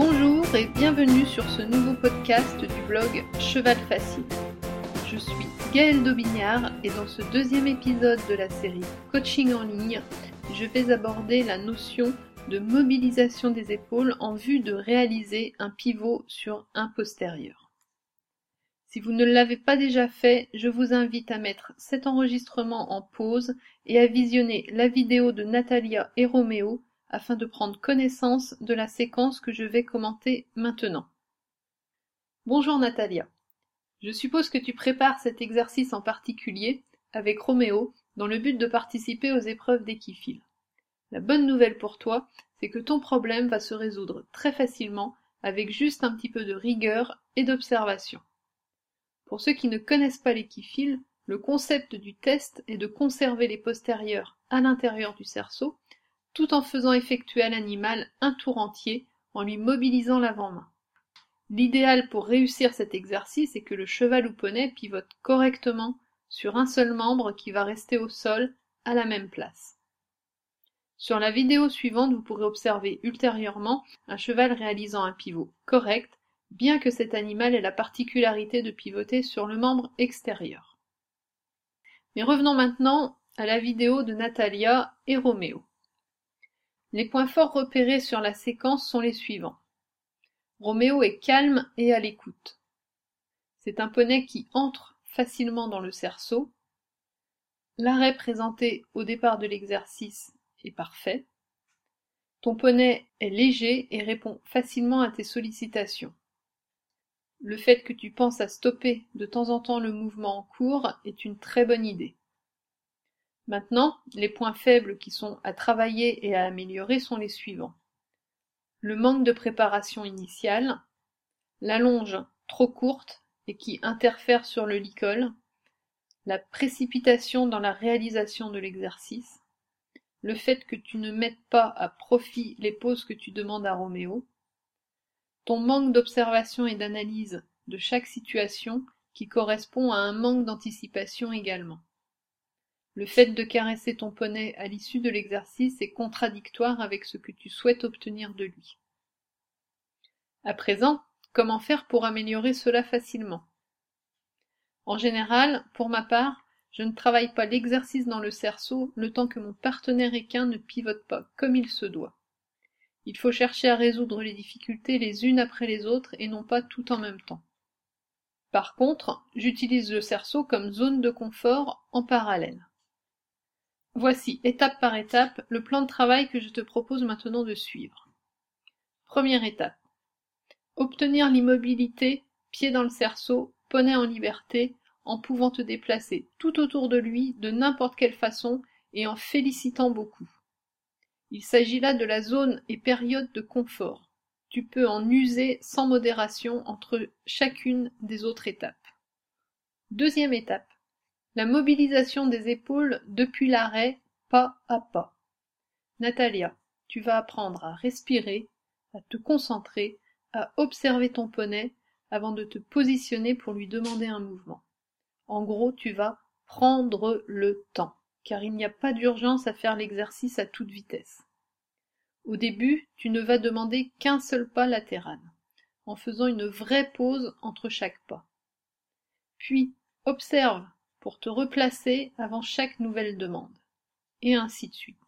Bonjour et bienvenue sur ce nouveau podcast du blog Cheval Facile. Je suis Gaëlle Daubignard et dans ce deuxième épisode de la série Coaching en ligne, je vais aborder la notion de mobilisation des épaules en vue de réaliser un pivot sur un postérieur. Si vous ne l'avez pas déjà fait, je vous invite à mettre cet enregistrement en pause et à visionner la vidéo de Natalia et Roméo afin de prendre connaissance de la séquence que je vais commenter maintenant. Bonjour Natalia. Je suppose que tu prépares cet exercice en particulier avec Roméo dans le but de participer aux épreuves d'équifile. La bonne nouvelle pour toi, c'est que ton problème va se résoudre très facilement avec juste un petit peu de rigueur et d'observation. Pour ceux qui ne connaissent pas l'équifile, le concept du test est de conserver les postérieurs à l'intérieur du cerceau tout en faisant effectuer à l'animal un tour entier en lui mobilisant l'avant-main. L'idéal pour réussir cet exercice est que le cheval ou poney pivote correctement sur un seul membre qui va rester au sol à la même place. Sur la vidéo suivante, vous pourrez observer ultérieurement un cheval réalisant un pivot correct, bien que cet animal ait la particularité de pivoter sur le membre extérieur. Mais revenons maintenant à la vidéo de Natalia et Roméo. Les points forts repérés sur la séquence sont les suivants. Roméo est calme et à l'écoute. C'est un poney qui entre facilement dans le cerceau. L'arrêt présenté au départ de l'exercice est parfait. Ton poney est léger et répond facilement à tes sollicitations. Le fait que tu penses à stopper de temps en temps le mouvement en cours est une très bonne idée. Maintenant, les points faibles qui sont à travailler et à améliorer sont les suivants. Le manque de préparation initiale, l'allonge trop courte et qui interfère sur le licol, la précipitation dans la réalisation de l'exercice, le fait que tu ne mettes pas à profit les pauses que tu demandes à Roméo, ton manque d'observation et d'analyse de chaque situation qui correspond à un manque d'anticipation également. Le fait de caresser ton poney à l'issue de l'exercice est contradictoire avec ce que tu souhaites obtenir de lui. À présent, comment faire pour améliorer cela facilement? En général, pour ma part, je ne travaille pas l'exercice dans le cerceau le temps que mon partenaire équin ne pivote pas comme il se doit. Il faut chercher à résoudre les difficultés les unes après les autres et non pas tout en même temps. Par contre, j'utilise le cerceau comme zone de confort en parallèle. Voici, étape par étape, le plan de travail que je te propose maintenant de suivre. Première étape. Obtenir l'immobilité, pied dans le cerceau, poney en liberté, en pouvant te déplacer tout autour de lui de n'importe quelle façon et en félicitant beaucoup. Il s'agit là de la zone et période de confort. Tu peux en user sans modération entre chacune des autres étapes. Deuxième étape. La mobilisation des épaules depuis l'arrêt, pas à pas. Natalia, tu vas apprendre à respirer, à te concentrer, à observer ton poney avant de te positionner pour lui demander un mouvement. En gros, tu vas prendre le temps, car il n'y a pas d'urgence à faire l'exercice à toute vitesse. Au début, tu ne vas demander qu'un seul pas latéral, en faisant une vraie pause entre chaque pas. Puis, observe pour te replacer avant chaque nouvelle demande. Et ainsi de suite.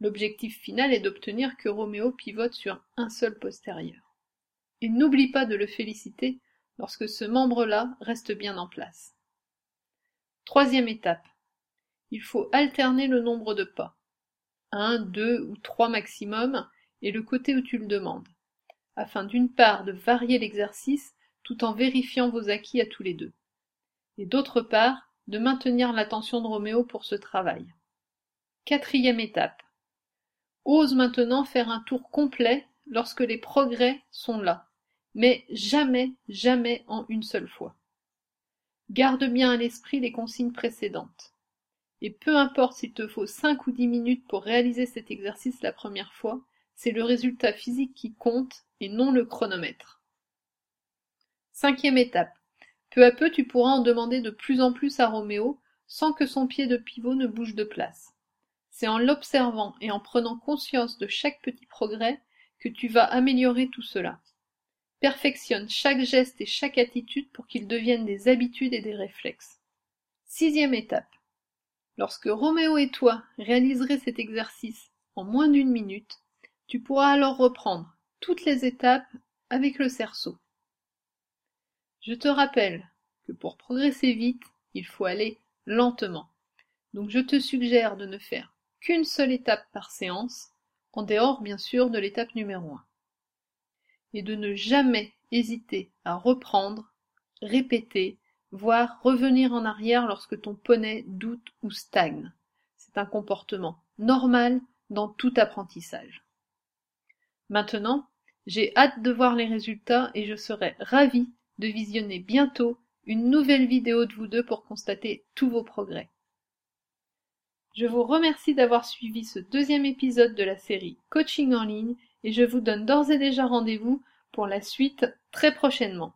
L'objectif final est d'obtenir que Roméo pivote sur un seul postérieur. Et n'oublie pas de le féliciter lorsque ce membre-là reste bien en place. Troisième étape. Il faut alterner le nombre de pas. Un, deux ou trois maximum et le côté où tu le demandes, afin d'une part de varier l'exercice tout en vérifiant vos acquis à tous les deux et d'autre part de maintenir l'attention de Roméo pour ce travail. Quatrième étape. Ose maintenant faire un tour complet lorsque les progrès sont là, mais jamais, jamais en une seule fois. Garde bien à l'esprit les consignes précédentes. Et peu importe s'il te faut cinq ou dix minutes pour réaliser cet exercice la première fois, c'est le résultat physique qui compte et non le chronomètre. Cinquième étape. Peu à peu tu pourras en demander de plus en plus à Roméo, sans que son pied de pivot ne bouge de place. C'est en l'observant et en prenant conscience de chaque petit progrès que tu vas améliorer tout cela. Perfectionne chaque geste et chaque attitude pour qu'ils deviennent des habitudes et des réflexes. Sixième étape. Lorsque Roméo et toi réaliserez cet exercice en moins d'une minute, tu pourras alors reprendre toutes les étapes avec le cerceau. Je te rappelle que pour progresser vite, il faut aller lentement. Donc je te suggère de ne faire qu'une seule étape par séance, en dehors bien sûr de l'étape numéro 1. Et de ne jamais hésiter à reprendre, répéter, voire revenir en arrière lorsque ton poney doute ou stagne. C'est un comportement normal dans tout apprentissage. Maintenant, j'ai hâte de voir les résultats et je serai ravie de visionner bientôt une nouvelle vidéo de vous deux pour constater tous vos progrès. Je vous remercie d'avoir suivi ce deuxième épisode de la série Coaching en ligne et je vous donne d'ores et déjà rendez-vous pour la suite très prochainement.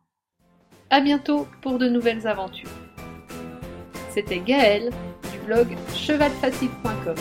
À bientôt pour de nouvelles aventures. C'était Gaëlle du blog chevalfacile.com.